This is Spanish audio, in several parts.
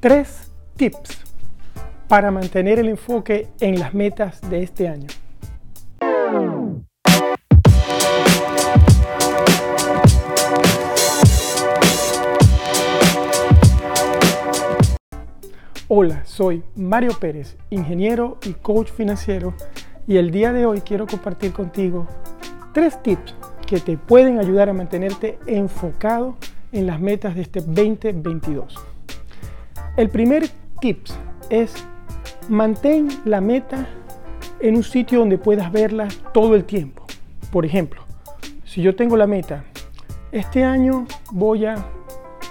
Tres tips para mantener el enfoque en las metas de este año. Hola, soy Mario Pérez, ingeniero y coach financiero y el día de hoy quiero compartir contigo tres tips que te pueden ayudar a mantenerte enfocado en las metas de este 2022. El primer tip es mantén la meta en un sitio donde puedas verla todo el tiempo. Por ejemplo, si yo tengo la meta, este año voy a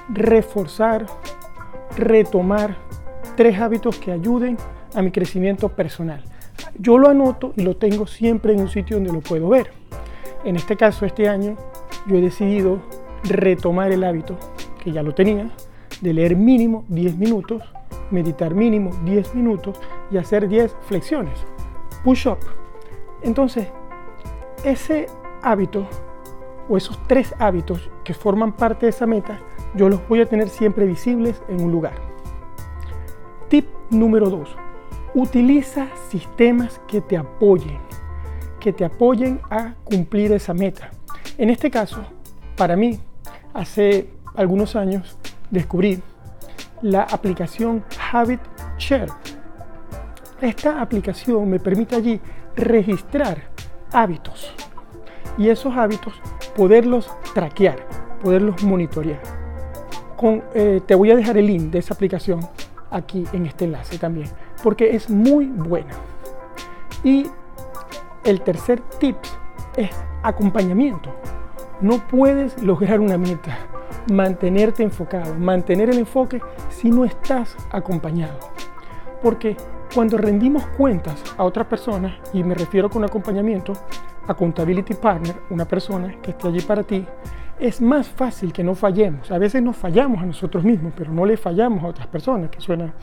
reforzar, retomar tres hábitos que ayuden a mi crecimiento personal. Yo lo anoto y lo tengo siempre en un sitio donde lo puedo ver. En este caso, este año, yo he decidido retomar el hábito, que ya lo tenía, de leer mínimo 10 minutos, meditar mínimo 10 minutos y hacer 10 flexiones, push-up. Entonces, ese hábito o esos tres hábitos que forman parte de esa meta, yo los voy a tener siempre visibles en un lugar. Tip número 2. Utiliza sistemas que te apoyen, que te apoyen a cumplir esa meta. En este caso, para mí, hace algunos años descubrí la aplicación Habit Share. Esta aplicación me permite allí registrar hábitos y esos hábitos poderlos traquear, poderlos monitorear. Eh, te voy a dejar el link de esa aplicación aquí en este enlace también, porque es muy buena. Y el tercer tip es acompañamiento. No puedes lograr una meta, mantenerte enfocado, mantener el enfoque si no estás acompañado. Porque cuando rendimos cuentas a otras personas, y me refiero con acompañamiento, a Accountability Partner, una persona que esté allí para ti, es más fácil que no fallemos. A veces nos fallamos a nosotros mismos, pero no le fallamos a otras personas, que suena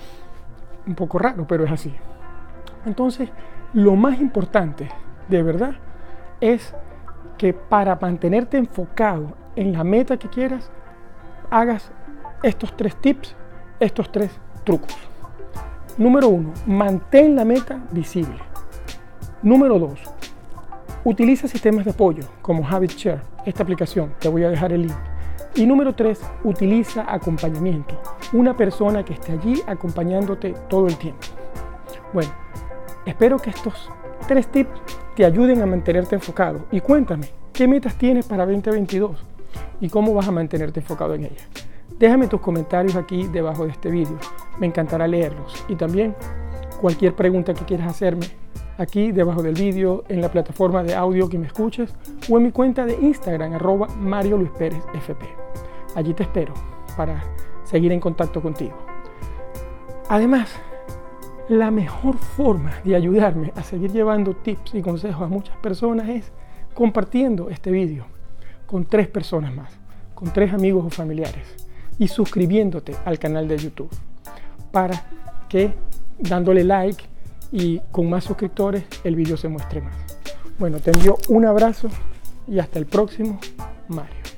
un poco raro, pero es así. Entonces, lo más importante, de verdad, es que para mantenerte enfocado en la meta que quieras, hagas estos tres tips, estos tres trucos. Número uno, mantén la meta visible. Número dos, Utiliza sistemas de apoyo como HabitShare, esta aplicación, te voy a dejar el link. Y número tres, utiliza acompañamiento, una persona que esté allí acompañándote todo el tiempo. Bueno, espero que estos tres tips te ayuden a mantenerte enfocado. Y cuéntame, ¿qué metas tienes para 2022? ¿Y cómo vas a mantenerte enfocado en ellas? Déjame tus comentarios aquí debajo de este vídeo. Me encantará leerlos. Y también cualquier pregunta que quieras hacerme, aquí debajo del vídeo, en la plataforma de audio que me escuches o en mi cuenta de Instagram, arroba Mario Luis Pérez FP. Allí te espero para seguir en contacto contigo. Además, la mejor forma de ayudarme a seguir llevando tips y consejos a muchas personas es compartiendo este vídeo con tres personas más, con tres amigos o familiares y suscribiéndote al canal de YouTube para que dándole like y con más suscriptores el vídeo se muestre más. Bueno, te envío un abrazo y hasta el próximo, Mario.